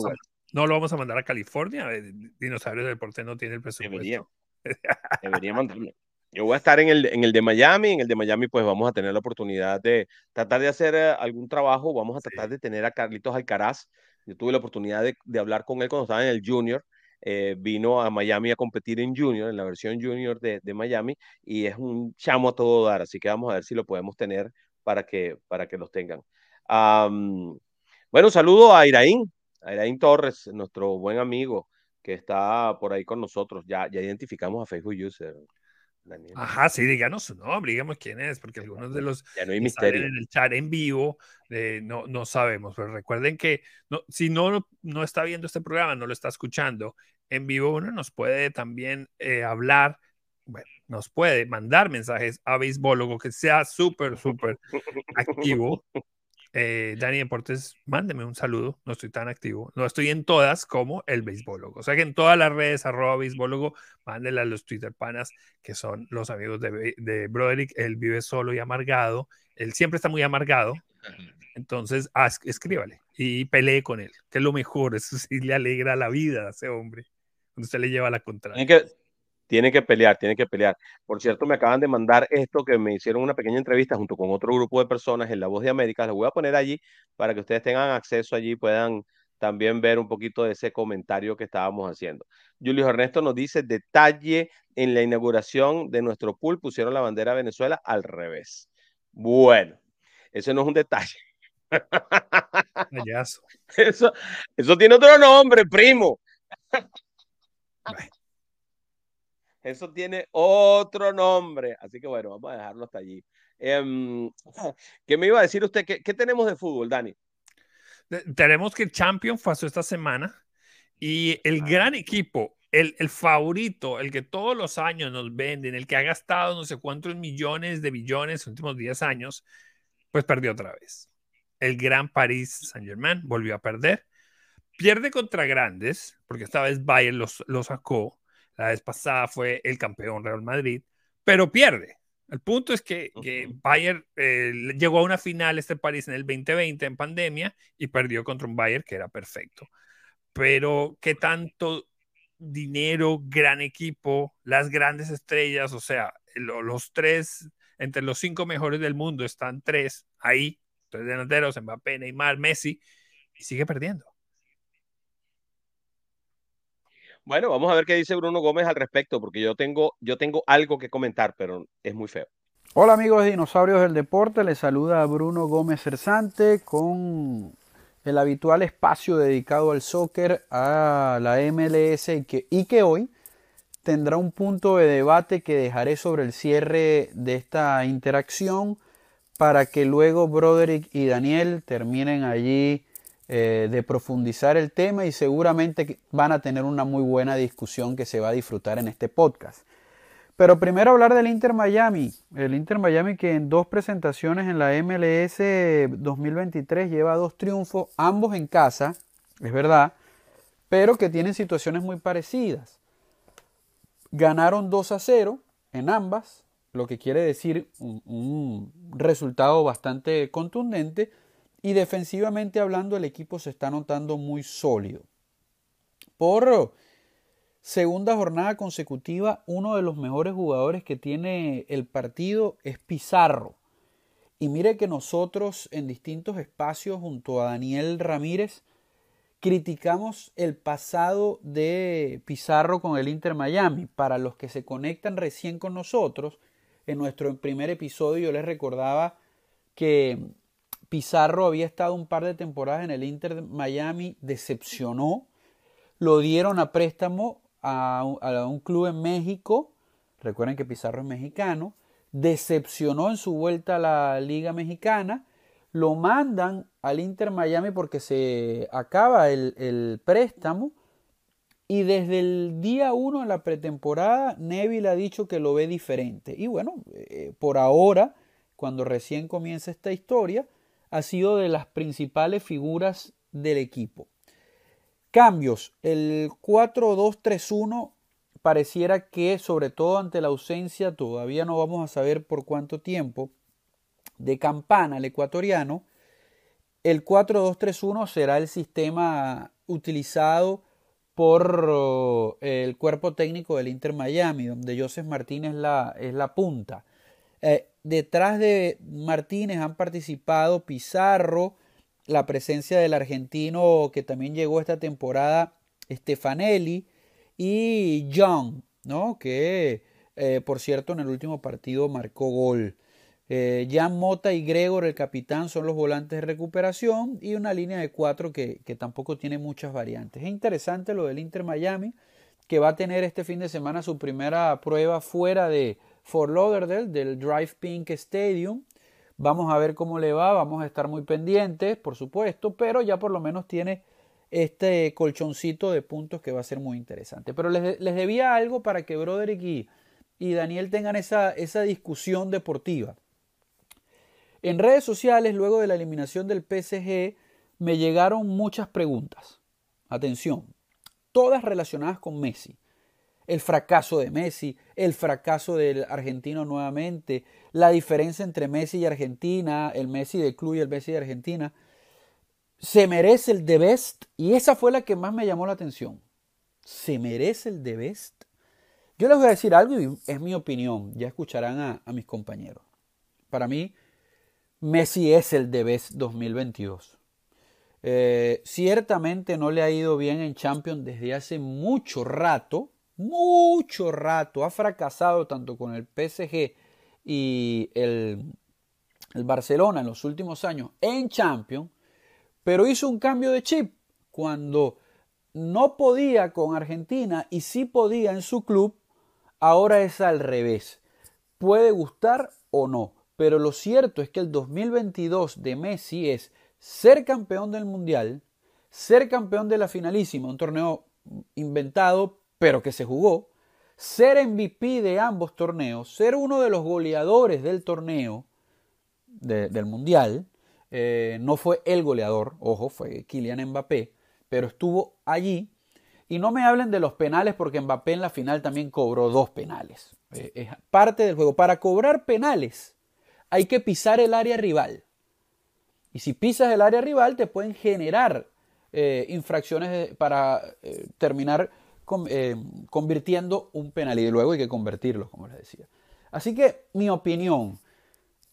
lo vamos a mandar a California. Eh, Dinosaurios del Deporte no tiene el presupuesto. Debería, mandarlo. Yo voy a estar en el, en el de Miami. En el de Miami, pues vamos a tener la oportunidad de tratar de hacer eh, algún trabajo. Vamos a tratar de tener a Carlitos Alcaraz. Yo tuve la oportunidad de, de hablar con él cuando estaba en el Junior. Eh, vino a Miami a competir en Junior, en la versión Junior de, de, Miami, y es un chamo a todo dar. Así que vamos a ver si lo podemos tener para que, para que los tengan. bueno, saludo a Iraín, Iraín Torres, nuestro buen amigo que está por ahí con nosotros. Ya, ya identificamos a Facebook User. Ajá, sí, díganos su nombre, digamos quién es, porque algunos de los ya no hay misterio. en el chat en vivo eh, no, no sabemos, pero recuerden que no, si no, no está viendo este programa, no lo está escuchando en vivo, uno nos puede también eh, hablar, bueno, nos puede mandar mensajes a Beisbólogo que sea súper, súper activo eh, Dani Deportes, mándeme un saludo. No estoy tan activo. No estoy en todas como el beisbólogo. O sea que en todas las redes, arroba beisbólogo, mándele a los Twitter panas, que son los amigos de, de Broderick. Él vive solo y amargado. Él siempre está muy amargado. Entonces, escríbale y pelee con él, que es lo mejor. Eso sí le alegra la vida a ese hombre. Cuando usted le lleva la contraria tiene que pelear, tiene que pelear. Por cierto, me acaban de mandar esto que me hicieron una pequeña entrevista junto con otro grupo de personas en La Voz de América. Les voy a poner allí para que ustedes tengan acceso allí, puedan también ver un poquito de ese comentario que estábamos haciendo. Julio Ernesto nos dice, detalle en la inauguración de nuestro pool, pusieron la bandera de Venezuela al revés. Bueno, eso no es un detalle. Eso, eso tiene otro nombre, primo. Eso tiene otro nombre. Así que bueno, vamos a dejarlo hasta allí. Em, ¿Qué me iba a decir usted? ¿Qué, tenemos de fútbol, Dani? Tenemos que el Champion pasó esta semana y el ah. gran equipo, el, el, favorito, el que todos los años nos venden, el que ha gastado no sé cuántos millones de billones en los últimos 10 años, pues perdió otra vez. el gran París Saint-Germain volvió a perder. Pierde contra grandes, porque esta vez Bayern los, lo sacó. La vez pasada fue el campeón Real Madrid, pero pierde. El punto es que, que Bayern eh, llegó a una final este París en el 2020 en pandemia y perdió contra un Bayern que era perfecto. Pero qué tanto dinero, gran equipo, las grandes estrellas, o sea, los tres, entre los cinco mejores del mundo están tres ahí, tres delanteros, Mbappé, Neymar, Messi, y sigue perdiendo. Bueno, vamos a ver qué dice Bruno Gómez al respecto, porque yo tengo, yo tengo algo que comentar, pero es muy feo. Hola amigos de Dinosaurios del Deporte, les saluda Bruno Gómez Cersante con el habitual espacio dedicado al soccer, a la MLS y que, y que hoy tendrá un punto de debate que dejaré sobre el cierre de esta interacción para que luego Broderick y Daniel terminen allí eh, de profundizar el tema y seguramente van a tener una muy buena discusión que se va a disfrutar en este podcast. Pero primero hablar del Inter Miami. El Inter Miami que en dos presentaciones en la MLS 2023 lleva dos triunfos, ambos en casa, es verdad, pero que tienen situaciones muy parecidas. Ganaron 2 a 0 en ambas, lo que quiere decir un, un resultado bastante contundente y defensivamente hablando, el equipo se está notando muy sólido. Por segunda jornada consecutiva, uno de los mejores jugadores que tiene el partido es Pizarro. Y mire que nosotros en distintos espacios junto a Daniel Ramírez criticamos el pasado de Pizarro con el Inter Miami. Para los que se conectan recién con nosotros, en nuestro primer episodio yo les recordaba que Pizarro había estado un par de temporadas en el Inter Miami, decepcionó, lo dieron a préstamo a un, club en México, recuerden que Pizarro es mexicano, decepcionó en su vuelta a la Liga Mexicana, lo mandan al Inter Miami porque se acaba el, préstamo y desde el día uno en la pretemporada Neville ha dicho que lo ve diferente. Y bueno, eh, por ahora, cuando recién comienza esta historia, ha sido de las principales figuras del equipo. Cambios. El 4-2-3-1 pareciera que, sobre todo ante la ausencia, todavía no vamos a saber por cuánto tiempo, de Campana, el ecuatoriano, el 4-2-3-1 será el sistema utilizado por eh, el cuerpo técnico del Inter Miami, donde Joseph Martínez la, es la punta. Eh, detrás de Martínez han participado Pizarro, la presencia del argentino que también llegó esta temporada, Stefanelli, y John, ¿no? que eh, por cierto en el último partido marcó gol. Eh, Jan Mota y Gregor, el capitán, son los volantes de recuperación y una línea de cuatro que, que tampoco tiene muchas variantes. Es interesante lo del Inter Miami, que va a tener este fin de semana su primera prueba fuera de, Fort Lauderdale del Drive Pink Stadium. Vamos a ver cómo le va, vamos a estar muy pendientes, por supuesto, pero ya por lo menos tiene este colchoncito de puntos que va a ser muy interesante. Pero les, debía algo para que Broderick y, y Daniel tengan esa, esa discusión deportiva. En redes sociales, luego de la eliminación del PSG, me llegaron muchas preguntas. Atención, todas relacionadas con Messi el fracaso de Messi, el fracaso del argentino nuevamente, la diferencia entre Messi y Argentina, el Messi de club y el Messi de Argentina. Se merece el de best y esa fue la que más me llamó la atención. Se merece el de best. Yo les voy a decir algo y es mi opinión, ya escucharán a, mis compañeros. Para mí, Messi es el de best 2022. Eh, ciertamente no le ha ido bien en Champions desde hace mucho rato, mucho rato. Ha fracasado tanto con el PSG y el, el Barcelona en los últimos años en Champions, pero hizo un cambio de chip cuando no podía con Argentina y sí podía en su club, ahora es al revés. Puede gustar o no, pero lo cierto es que el 2022 de Messi es ser campeón del Mundial, ser campeón de la finalísima, un torneo inventado pero que se jugó, ser MVP de ambos torneos, ser uno de los goleadores del torneo del Mundial, Eh, no fue el goleador, ojo, fue Kylian Mbappé, pero estuvo allí. Y no me hablen de los penales porque Mbappé en la final también cobró dos penales. Eh, es parte del juego. Para cobrar penales hay que pisar el área rival. Y si pisas el área rival te pueden generar eh, infracciones para terminar convirtiendo un penal y luego hay que convertirlo, como les decía. Así que mi opinión,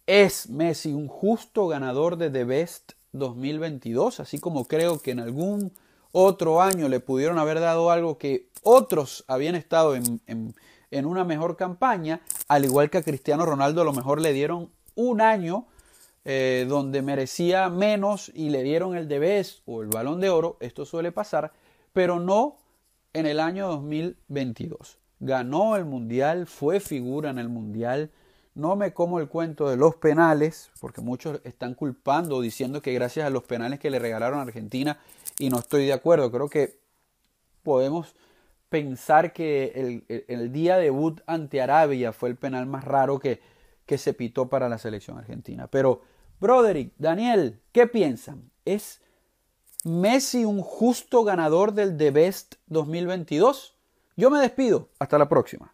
¿Es Messi un justo ganador de The Best 2022? Así como creo que en algún otro año le pudieron haber dado algo que otros habían estado en, una mejor campaña, al igual que a Cristiano Ronaldo a lo mejor le dieron un año eh, donde merecía menos y le dieron el The Best o el balón de oro, esto suele pasar, pero no en el año 2022. Ganó el Mundial, fue figura en el Mundial, no me como el cuento de los penales, porque muchos están culpando, diciendo que gracias a los penales que le regalaron a Argentina, y no estoy de acuerdo, creo que podemos pensar que el, día debut ante Arabia fue el penal más raro que, que se pitó para la selección argentina. Pero, Broderick, Daniel, ¿qué piensan? ¿Es Messi un justo ganador del The Best 2022? Yo me despido. Hasta la próxima.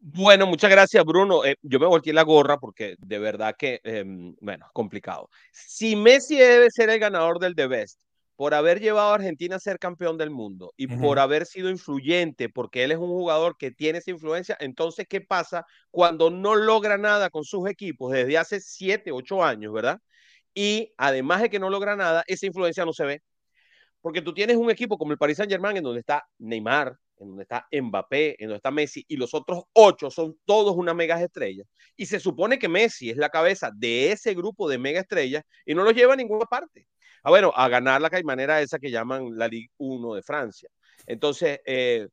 Bueno, muchas gracias, Bruno. Eh, yo me volteé la gorra porque de verdad que, eh, bueno, complicado. Si Messi debe ser el ganador del The Best por haber llevado a Argentina a ser campeón del mundo y por haber sido influyente, porque él es un jugador que tiene esa influencia, entonces, ¿qué pasa cuando no logra nada con sus equipos desde hace siete, ocho años, verdad? Y además de que no logra nada, esa influencia no se ve. Porque tú tienes un equipo como el Paris Saint Germain en donde está Neymar, en donde está Mbappé, en donde está Messi, y los otros ocho son todos una mega estrella. Y se supone que Messi es la cabeza de ese grupo de mega estrellas y no los lleva a ninguna parte. Ah, bueno, a ganar la caimanera esa que llaman la Ligue 1 de Francia. Entonces, eh,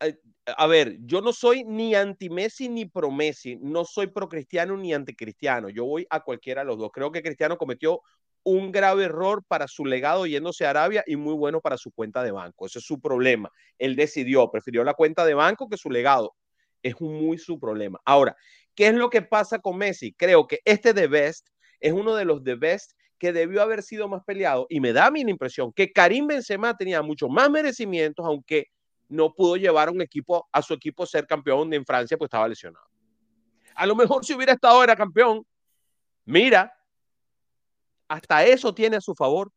eh, a ver, yo no soy ni anti-Messi ni pro-Messi, no soy pro-cristiano ni anti-cristiano, yo voy a cualquiera de los dos. Creo que Cristiano cometió un grave error para su legado yéndose a Arabia y muy bueno para su cuenta de banco. Ese es su problema. Él decidió, prefirió la cuenta de banco que su legado. Es muy su problema. Ahora, ¿qué es lo que pasa con Messi? Creo que este The Best es uno de los The Best que debió haber sido más peleado y me da a mí la impresión que Karim Benzema tenía mucho más merecimientos, aunque no pudo llevar a un equipo, a su equipo a ser campeón en Francia, pues estaba lesionado. A lo mejor si hubiera estado era campeón, mira, hasta eso tiene a su favor.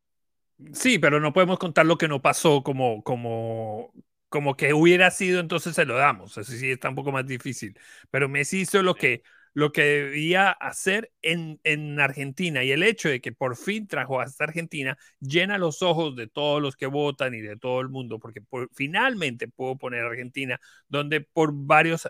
Sí, pero no podemos contar lo que no pasó como, como, como que hubiera sido, entonces se lo damos. Eso sí está un poco más difícil. Pero Messi hizo lo que, lo que debía hacer en, en, Argentina y el hecho de que por fin trajo hasta Argentina llena los ojos de todos los que votan y de todo el mundo, porque finalmente puedo poner Argentina, donde por varios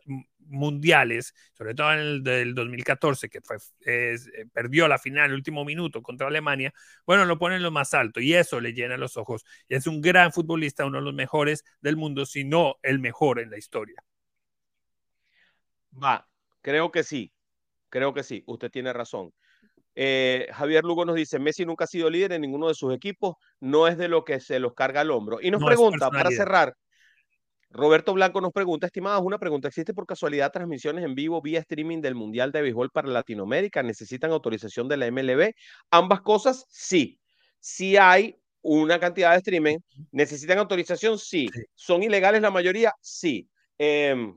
mundiales, sobre todo en el del 2014, que fue, eh, perdió la final el último minuto contra Alemania, bueno, lo ponen lo más alto y eso le llena los ojos. Y es un gran futbolista, uno de los mejores del mundo, si no el mejor en la historia. Va, creo que sí, creo que sí, usted tiene razón. Eh, Javier Lugo nos dice, Messi nunca ha sido líder en ninguno de sus equipos, no es de lo que se los carga al hombro. Y nos pregunta, para cerrar, Roberto Blanco nos pregunta, estimados, una pregunta, ¿existe por casualidad transmisiones en vivo vía streaming del Mundial de Béisbol para Latinoamérica? ¿Necesitan autorización de la MLB? Ambas cosas, sí. Si hay una cantidad de streaming. ¿Necesitan autorización? Sí. ¿Son ilegales la mayoría? Sí. Em,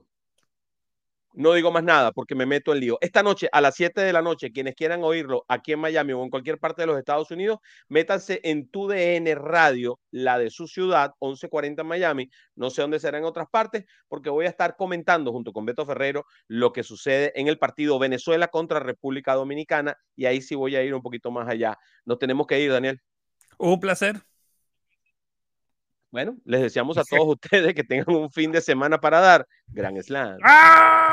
no digo más nada porque me meto en lío. Esta noche, a las 7 de la noche, quienes quieran oírlo aquí en Miami o en cualquier parte de los Estados Unidos, métanse en tu DN Radio, la de su ciudad, 1140 Miami. No sé dónde será en otras partes, porque voy a estar comentando junto con Beto Ferrero lo que sucede en el partido Venezuela contra República Dominicana. Y ahí sí voy a ir un poquito más allá. Nos tenemos que ir, Daniel. Un placer. Bueno, les deseamos a todos ustedes que tengan un fin de semana para dar. Gran Slam. ¡Ah!